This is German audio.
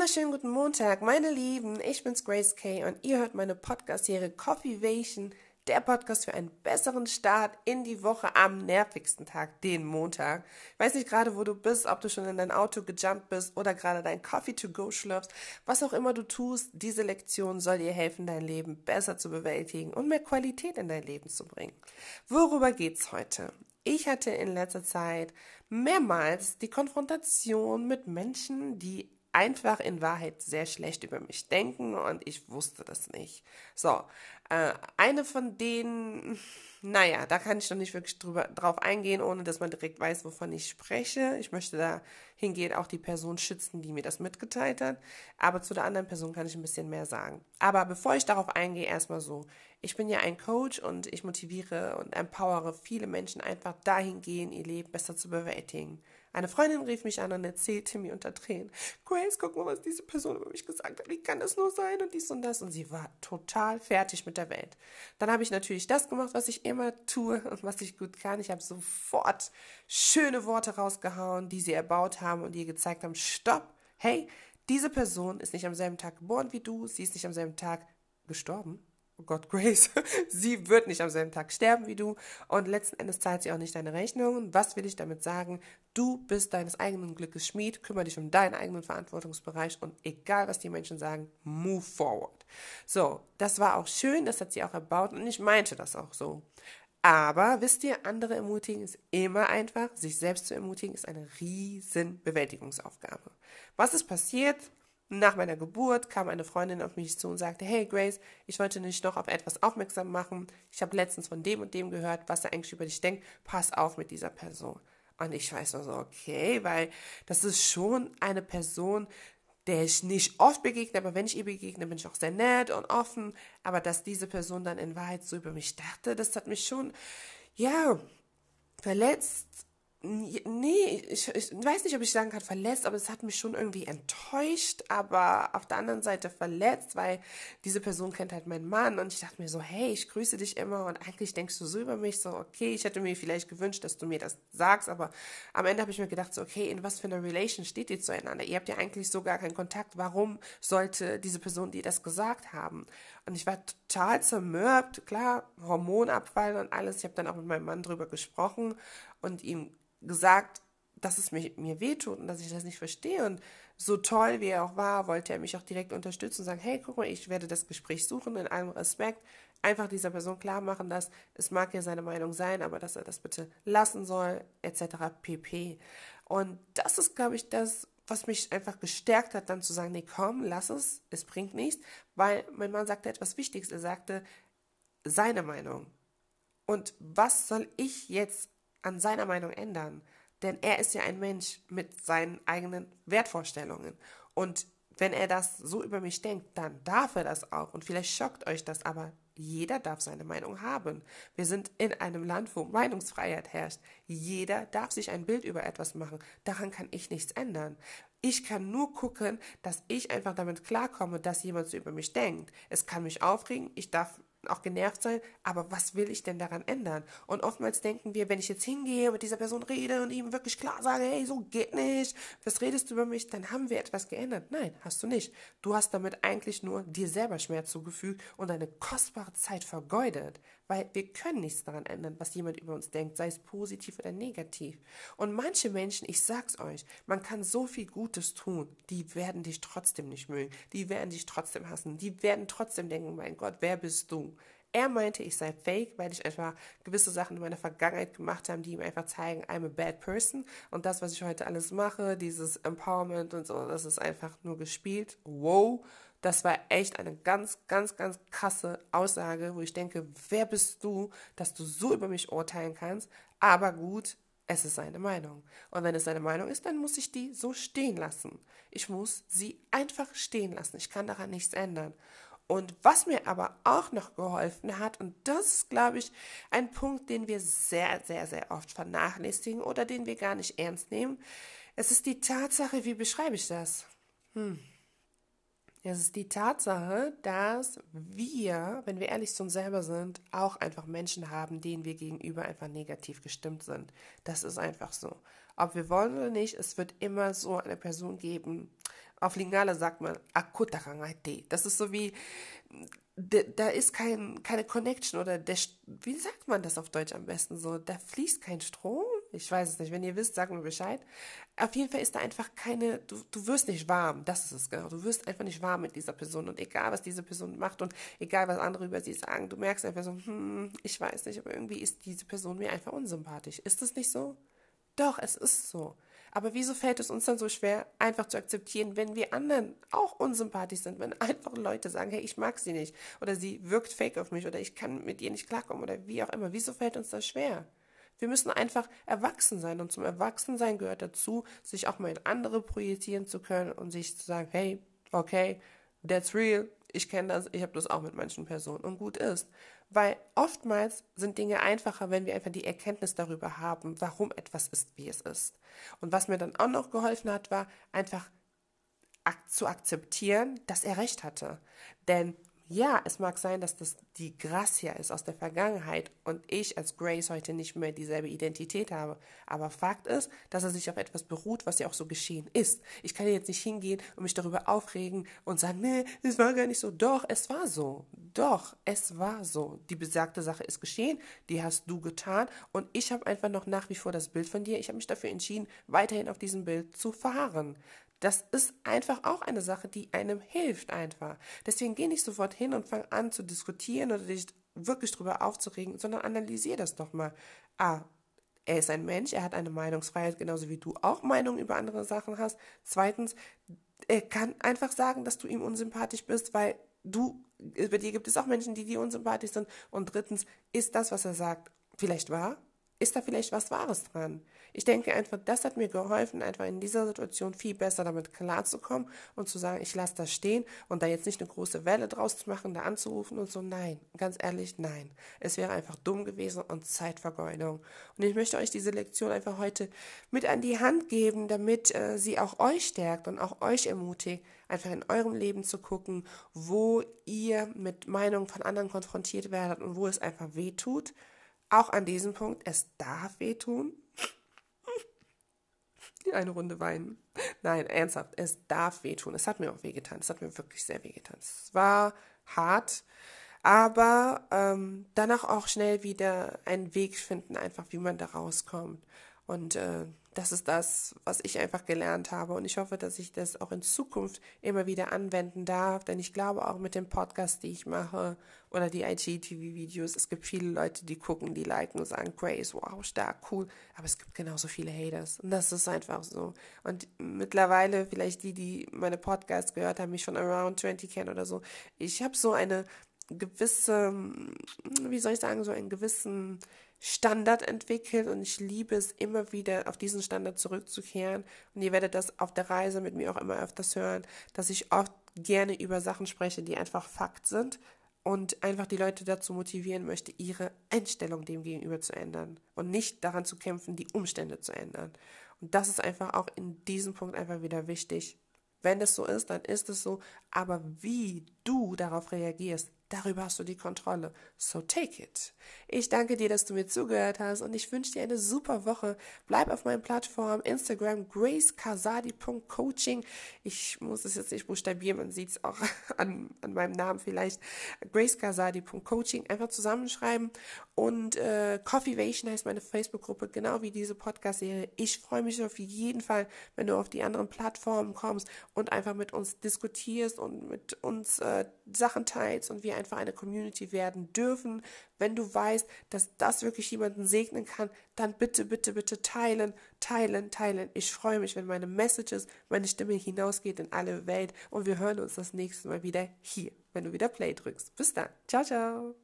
wunderschönen guten Montag, meine Lieben. Ich bin's Grace Kay und ihr hört meine Podcast-Serie Coffeevation, der Podcast für einen besseren Start in die Woche am nervigsten Tag, den Montag. Ich weiß nicht gerade, wo du bist, ob du schon in dein Auto gejumpt bist oder gerade dein Coffee to go schlürfst. Was auch immer du tust, diese Lektion soll dir helfen, dein Leben besser zu bewältigen und mehr Qualität in dein Leben zu bringen. Worüber geht's heute? Ich hatte in letzter Zeit mehrmals die Konfrontation mit Menschen, die einfach in Wahrheit sehr schlecht über mich denken und ich wusste das nicht. So, äh, eine von denen, naja, da kann ich noch nicht wirklich drüber, drauf eingehen, ohne dass man direkt weiß, wovon ich spreche. Ich möchte da hingehen auch die Person schützen, die mir das mitgeteilt hat. Aber zu der anderen Person kann ich ein bisschen mehr sagen. Aber bevor ich darauf eingehe, erstmal so. Ich bin ja ein Coach und ich motiviere und empowere viele Menschen einfach dahin gehen, ihr Leben besser zu bewältigen. Eine Freundin rief mich an und erzählte mir unter Tränen, Grace, guck mal, was diese Person über mich gesagt hat. Wie kann das nur sein und dies und das? Und sie war total fertig mit der Welt. Dann habe ich natürlich das gemacht, was ich immer tue und was ich gut kann. Ich habe sofort schöne Worte rausgehauen, die sie erbaut haben und ihr gezeigt haben, stopp, hey, diese Person ist nicht am selben Tag geboren wie du, sie ist nicht am selben Tag gestorben oh Gott, Grace, sie wird nicht am selben Tag sterben wie du und letzten Endes zahlt sie auch nicht deine Rechnungen. Was will ich damit sagen? Du bist deines eigenen Glückes Schmied, kümmere dich um deinen eigenen Verantwortungsbereich und egal, was die Menschen sagen, move forward. So, das war auch schön, das hat sie auch erbaut und ich meinte das auch so. Aber wisst ihr, andere ermutigen ist immer einfach. Sich selbst zu ermutigen ist eine riesen Bewältigungsaufgabe. Was ist passiert? Nach meiner Geburt kam eine Freundin auf mich zu und sagte, hey Grace, ich wollte dich noch auf etwas aufmerksam machen. Ich habe letztens von dem und dem gehört, was er eigentlich über dich denkt. Pass auf mit dieser Person. Und ich weiß nur so, okay, weil das ist schon eine Person, der ich nicht oft begegne, aber wenn ich ihr begegne, bin ich auch sehr nett und offen. Aber dass diese Person dann in Wahrheit so über mich dachte, das hat mich schon, ja, verletzt Nee, ich, ich weiß nicht, ob ich sagen kann verletzt, aber es hat mich schon irgendwie enttäuscht, aber auf der anderen Seite verletzt, weil diese Person kennt halt meinen Mann und ich dachte mir so, hey, ich grüße dich immer und eigentlich denkst du so über mich, so, okay, ich hätte mir vielleicht gewünscht, dass du mir das sagst, aber am Ende habe ich mir gedacht, so, okay, in was für einer Relation steht ihr zueinander? Ihr habt ja eigentlich so gar keinen Kontakt, warum sollte diese Person dir das gesagt haben? Und ich war total zermürbt, klar, Hormonabfall und alles, ich habe dann auch mit meinem Mann drüber gesprochen und ihm gesagt, dass es mir, mir wehtut und dass ich das nicht verstehe. Und so toll wie er auch war, wollte er mich auch direkt unterstützen und sagen, hey, guck mal, ich werde das Gespräch suchen in allem Respekt. Einfach dieser Person klar machen, dass es mag ja seine Meinung sein, aber dass er das bitte lassen soll, etc. pp. Und das ist, glaube ich, das, was mich einfach gestärkt hat, dann zu sagen, nee, komm, lass es, es bringt nichts, weil mein Mann sagte etwas Wichtiges. Er sagte, seine Meinung. Und was soll ich jetzt an seiner Meinung ändern. Denn er ist ja ein Mensch mit seinen eigenen Wertvorstellungen. Und wenn er das so über mich denkt, dann darf er das auch. Und vielleicht schockt euch das, aber jeder darf seine Meinung haben. Wir sind in einem Land, wo Meinungsfreiheit herrscht. Jeder darf sich ein Bild über etwas machen. Daran kann ich nichts ändern. Ich kann nur gucken, dass ich einfach damit klarkomme, dass jemand so über mich denkt. Es kann mich aufregen, ich darf auch genervt sein, aber was will ich denn daran ändern? Und oftmals denken wir, wenn ich jetzt hingehe, mit dieser Person rede und ihm wirklich klar sage, hey, so geht nicht, was redest du über mich, dann haben wir etwas geändert. Nein, hast du nicht. Du hast damit eigentlich nur dir selber Schmerz zugefügt und eine kostbare Zeit vergeudet, weil wir können nichts daran ändern, was jemand über uns denkt, sei es positiv oder negativ. Und manche Menschen, ich sag's euch, man kann so viel Gutes tun, die werden dich trotzdem nicht mögen, die werden dich trotzdem hassen, die werden trotzdem denken, mein Gott, wer bist du? Er meinte, ich sei fake, weil ich einfach gewisse Sachen in meiner Vergangenheit gemacht habe, die ihm einfach zeigen, I'm a bad person. Und das, was ich heute alles mache, dieses Empowerment und so, das ist einfach nur gespielt. Wow. Das war echt eine ganz, ganz, ganz krasse Aussage, wo ich denke, wer bist du, dass du so über mich urteilen kannst? Aber gut, es ist seine Meinung. Und wenn es seine Meinung ist, dann muss ich die so stehen lassen. Ich muss sie einfach stehen lassen. Ich kann daran nichts ändern. Und was mir aber auch noch geholfen hat, und das ist, glaube ich, ein Punkt, den wir sehr, sehr, sehr oft vernachlässigen oder den wir gar nicht ernst nehmen, es ist die Tatsache, wie beschreibe ich das? Hm. Es ist die Tatsache, dass wir, wenn wir ehrlich zu uns selber sind, auch einfach Menschen haben, denen wir gegenüber einfach negativ gestimmt sind. Das ist einfach so. Ob wir wollen oder nicht, es wird immer so eine Person geben, Auf Lingala sagt man Akutarangate. Das ist so wie, da ist kein, keine Connection oder der, wie sagt man das auf Deutsch am besten so? Da fließt kein Strom? Ich weiß es nicht. Wenn ihr wisst, sagt mir Bescheid. Auf jeden Fall ist da einfach keine, du, du wirst nicht warm. Das ist es genau. Du wirst einfach nicht warm mit dieser Person. Und egal, was diese Person macht und egal, was andere über sie sagen, du merkst einfach so, hm, ich weiß nicht, aber irgendwie ist diese Person mir einfach unsympathisch. Ist das nicht so? Doch, es ist so. Aber wieso fällt es uns dann so schwer, einfach zu akzeptieren, wenn wir anderen auch unsympathisch sind, wenn einfach Leute sagen, hey, ich mag sie nicht oder sie wirkt fake auf mich oder ich kann mit ihr nicht klarkommen oder wie auch immer. Wieso fällt uns das schwer? Wir müssen einfach erwachsen sein und zum Erwachsensein gehört dazu, sich auch mal in andere projizieren zu können und sich zu sagen, hey, okay, that's real, ich kenne das, ich habe das auch mit manchen Personen und gut ist. Weil oftmals sind Dinge einfacher, wenn wir einfach die Erkenntnis darüber haben, warum etwas ist, wie es ist. Und was mir dann auch noch geholfen hat, war einfach zu akzeptieren, dass er recht hatte. Denn ja, es mag sein, dass das die Gracia ist aus der Vergangenheit und ich als Grace heute nicht mehr dieselbe Identität habe. Aber Fakt ist, dass er sich auf etwas beruht, was ja auch so geschehen ist. Ich kann jetzt nicht hingehen und mich darüber aufregen und sagen, nee, es war gar nicht so. Doch, es war so. Doch, es war so. Die besagte Sache ist geschehen, die hast du getan und ich habe einfach noch nach wie vor das Bild von dir. Ich habe mich dafür entschieden, weiterhin auf diesem Bild zu fahren. Das ist einfach auch eine Sache, die einem hilft einfach. Deswegen geh nicht sofort hin und fang an zu diskutieren oder dich wirklich drüber aufzuregen, sondern analysier das doch mal. Ah, er ist ein Mensch, er hat eine Meinungsfreiheit, genauso wie du auch Meinungen über andere Sachen hast. Zweitens, er kann einfach sagen, dass du ihm unsympathisch bist, weil du, bei dir gibt es auch Menschen, die dir unsympathisch sind. Und drittens, ist das, was er sagt, vielleicht wahr? Ist da vielleicht was Wahres dran? Ich denke einfach, das hat mir geholfen, einfach in dieser Situation viel besser damit klarzukommen und zu sagen, ich lasse das stehen und da jetzt nicht eine große Welle draus zu machen, da anzurufen und so. Nein, ganz ehrlich, nein. Es wäre einfach dumm gewesen und Zeitvergeudung. Und ich möchte euch diese Lektion einfach heute mit an die Hand geben, damit äh, sie auch euch stärkt und auch euch ermutigt, einfach in eurem Leben zu gucken, wo ihr mit Meinungen von anderen konfrontiert werdet und wo es einfach weh tut auch an diesem Punkt, es darf wehtun. Eine Runde weinen. Nein, ernsthaft, es darf wehtun. Es hat mir auch wehgetan. Es hat mir wirklich sehr wehgetan. Es war hart, aber ähm, danach auch schnell wieder einen Weg finden, einfach wie man da rauskommt. Und äh, das ist das, was ich einfach gelernt habe. Und ich hoffe, dass ich das auch in Zukunft immer wieder anwenden darf. Denn ich glaube auch mit dem Podcast, die ich mache oder die IGTV-Videos, es gibt viele Leute, die gucken, die liken und sagen, Grace, wow, stark, cool. Aber es gibt genauso viele Haters. Und das ist einfach so. Und mittlerweile, vielleicht die, die meine Podcasts gehört haben, mich von Around 20 kennen oder so, ich habe so eine gewisse, wie soll ich sagen, so einen gewissen Standard entwickelt und ich liebe es immer wieder auf diesen Standard zurückzukehren und ihr werdet das auf der Reise mit mir auch immer öfters hören, dass ich oft gerne über Sachen spreche, die einfach Fakt sind und einfach die Leute dazu motivieren möchte, ihre Einstellung dem gegenüber zu ändern und nicht daran zu kämpfen, die Umstände zu ändern. Und das ist einfach auch in diesem Punkt einfach wieder wichtig. Wenn es so ist, dann ist es so, aber wie du darauf reagierst, Darüber hast du die Kontrolle. So take it. Ich danke dir, dass du mir zugehört hast und ich wünsche dir eine super Woche. Bleib auf meinen Plattformen Instagram gracekasadi.coaching. Ich muss es jetzt nicht buchstabieren, man sieht es auch an, an meinem Namen vielleicht. gracekasadi.coaching einfach zusammenschreiben und äh, Coffeevation heißt meine Facebook-Gruppe, genau wie diese Podcast-Serie. Ich freue mich auf jeden Fall, wenn du auf die anderen Plattformen kommst und einfach mit uns diskutierst und mit uns äh, Sachen teilst und wir einfach eine Community werden dürfen. Wenn du weißt, dass das wirklich jemanden segnen kann, dann bitte, bitte, bitte teilen, teilen, teilen. Ich freue mich, wenn meine Messages, meine Stimme hinausgeht in alle Welt und wir hören uns das nächste Mal wieder hier, wenn du wieder Play drückst. Bis dann. Ciao, ciao.